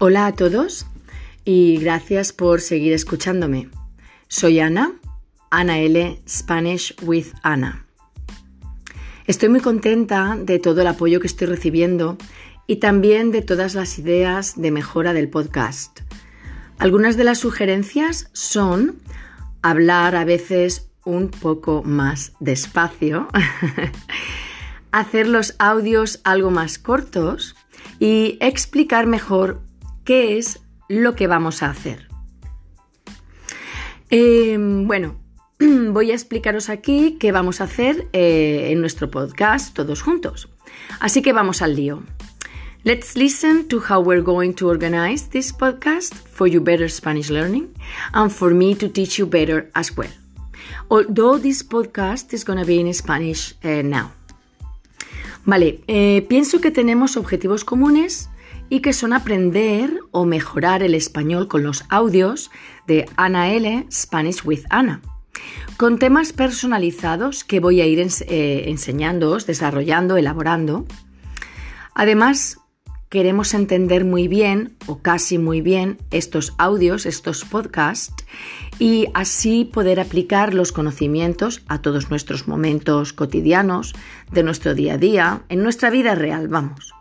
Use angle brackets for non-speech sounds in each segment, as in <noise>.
Hola a todos y gracias por seguir escuchándome. Soy Ana, Ana L. Spanish with Ana. Estoy muy contenta de todo el apoyo que estoy recibiendo y también de todas las ideas de mejora del podcast. Algunas de las sugerencias son hablar a veces un poco más despacio, <laughs> hacer los audios algo más cortos y explicar mejor qué es lo que vamos a hacer. Em, bueno, <clears throat> voy a explicaros aquí qué vamos a hacer eh, en nuestro podcast todos juntos. Así que vamos al lío. Let's listen to how we're going to organize this podcast for you better Spanish learning and for me to teach you better as well. Although this podcast is going to be in Spanish uh, now. Vale, eh, pienso que tenemos objetivos comunes y que son aprender o mejorar el español con los audios de Ana L. Spanish with Ana, con temas personalizados que voy a ir eh, enseñándoos, desarrollando, elaborando. Además, queremos entender muy bien o casi muy bien estos audios, estos podcasts, y así poder aplicar los conocimientos a todos nuestros momentos cotidianos, de nuestro día a día, en nuestra vida real, vamos.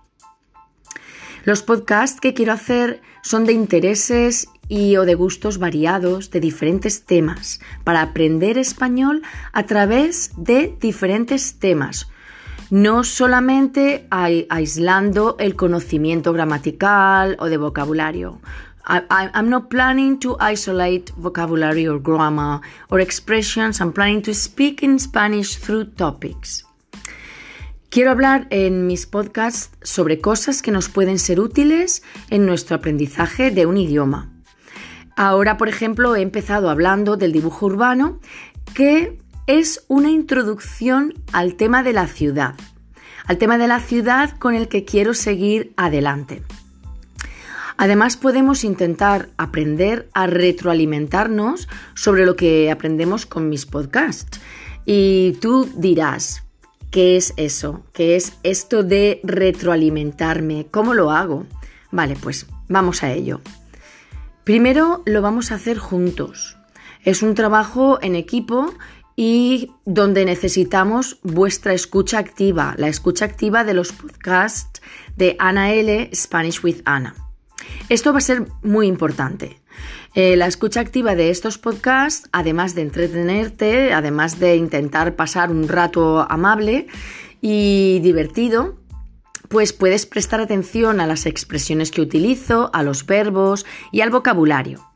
Los podcasts que quiero hacer son de intereses y o de gustos variados de diferentes temas para aprender español a través de diferentes temas. No solamente aislando el conocimiento gramatical o de vocabulario. I'm not planning to isolate vocabulary or grammar or expressions. I'm planning to speak in Spanish through topics. Quiero hablar en mis podcasts sobre cosas que nos pueden ser útiles en nuestro aprendizaje de un idioma. Ahora, por ejemplo, he empezado hablando del dibujo urbano, que es una introducción al tema de la ciudad, al tema de la ciudad con el que quiero seguir adelante. Además, podemos intentar aprender a retroalimentarnos sobre lo que aprendemos con mis podcasts. Y tú dirás, ¿Qué es eso? ¿Qué es esto de retroalimentarme? ¿Cómo lo hago? Vale, pues vamos a ello. Primero lo vamos a hacer juntos. Es un trabajo en equipo y donde necesitamos vuestra escucha activa, la escucha activa de los podcasts de Ana L. Spanish with Ana. Esto va a ser muy importante. Eh, la escucha activa de estos podcasts, además de entretenerte, además de intentar pasar un rato amable y divertido, pues puedes prestar atención a las expresiones que utilizo, a los verbos y al vocabulario.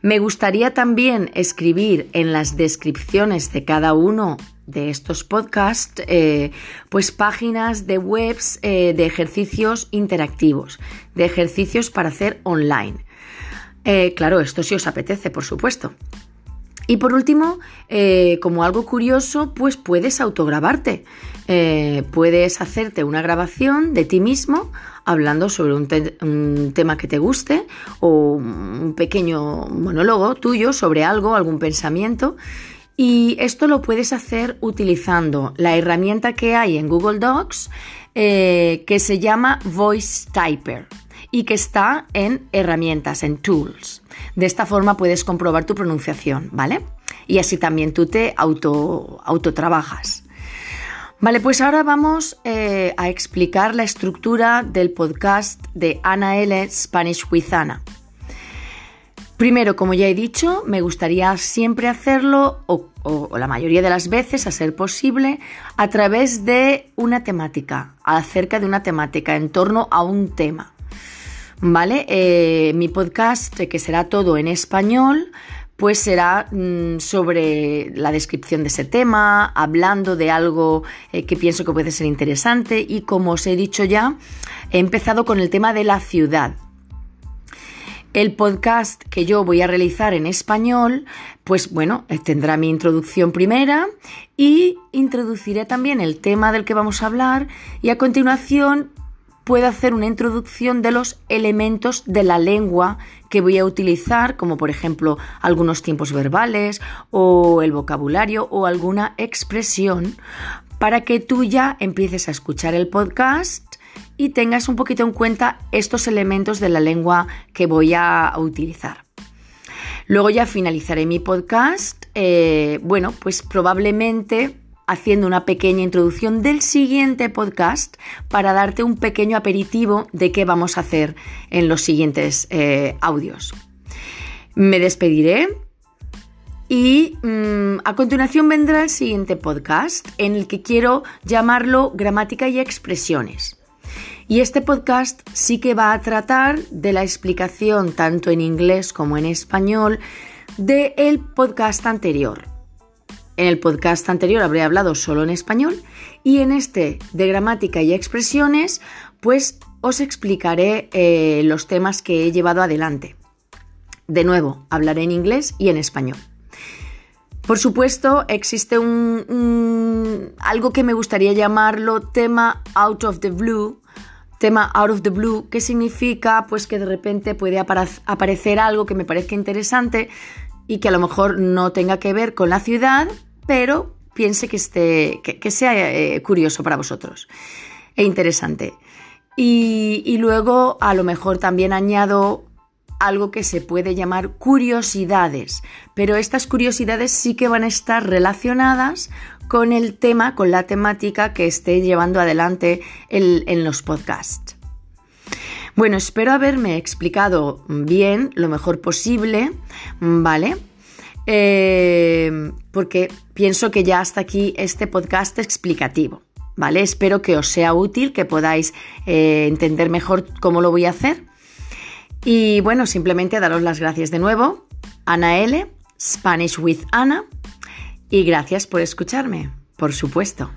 Me gustaría también escribir en las descripciones de cada uno de estos podcasts, eh, pues páginas de webs eh, de ejercicios interactivos, de ejercicios para hacer online. Eh, claro, esto sí os apetece, por supuesto. Y por último, como algo curioso, pues puedes autograbarte. Eh, puedes hacerte una grabación de ti mismo hablando sobre un, tema que te guste o un pequeño monólogo tuyo sobre algo, algún pensamiento. Y esto lo puedes hacer utilizando la herramienta que hay en Google Docs que se llama Voice Typer y que está en herramientas, en tools. De esta forma puedes comprobar tu pronunciación, ¿vale? Y así también tú te auto, trabajas. Vale, pues ahora vamos eh, a explicar la estructura del podcast de Ana L. Spanish with. Primero, como ya he dicho, me gustaría siempre hacerlo, o, la mayoría de las veces, a ser posible, a través de una temática, acerca de una temática, en torno a un tema. ¿vale? Eh, mi podcast, que será todo en español, pues será mm, sobre la descripción de ese tema, hablando de algo eh, que pienso que puede ser interesante y como os he dicho ya, he empezado con el tema de la ciudad. El podcast que yo voy a realizar en español, pues bueno, tendrá mi introducción primera y introduciré también el tema del que vamos a hablar y a continuación puedo hacer una introducción de los elementos de la lengua que voy a utilizar, como por ejemplo algunos tiempos verbales o el vocabulario o alguna expresión, para que tú ya empieces a escuchar el podcast y tengas un poquito en cuenta estos elementos de la lengua que voy a utilizar. Luego ya finalizaré mi podcast, eh, bueno, pues probablemente haciendo una pequeña introducción del siguiente podcast para darte un pequeño aperitivo de qué vamos a hacer en los siguientes eh, audios. Me despediré y mm, a continuación vendrá el siguiente podcast en el que quiero llamarlo gramática y expresiones. Y este podcast sí que va a tratar de la explicación tanto en inglés como en español del podcast anterior. En el podcast anterior habré hablado solo en español y en este de gramática y expresiones pues os explicaré eh, los temas que he llevado adelante. De nuevo, hablaré en inglés y en español. Por supuesto, existe un, algo que me gustaría llamarlo tema out of the blue, tema out of the blue, que significa pues que de repente puede aparecer algo que me parezca interesante y que a lo mejor no tenga que ver con la ciudad, pero piense que, esté, que, sea eh, curioso para vosotros e interesante. Y, y luego a lo mejor también añado algo que se puede llamar curiosidades, pero estas curiosidades sí que van a estar relacionadas con el tema, con la temática que esté llevando adelante en los podcasts. Bueno, espero haberme explicado bien, lo mejor posible, ¿vale? Eh, porque pienso que ya hasta aquí este podcast explicativo, ¿vale? Espero que os sea útil, que podáis eh, entender mejor cómo lo voy a hacer. Y bueno, simplemente daros las gracias de nuevo. Ana L, Spanish with Ana, y gracias por escucharme, por supuesto.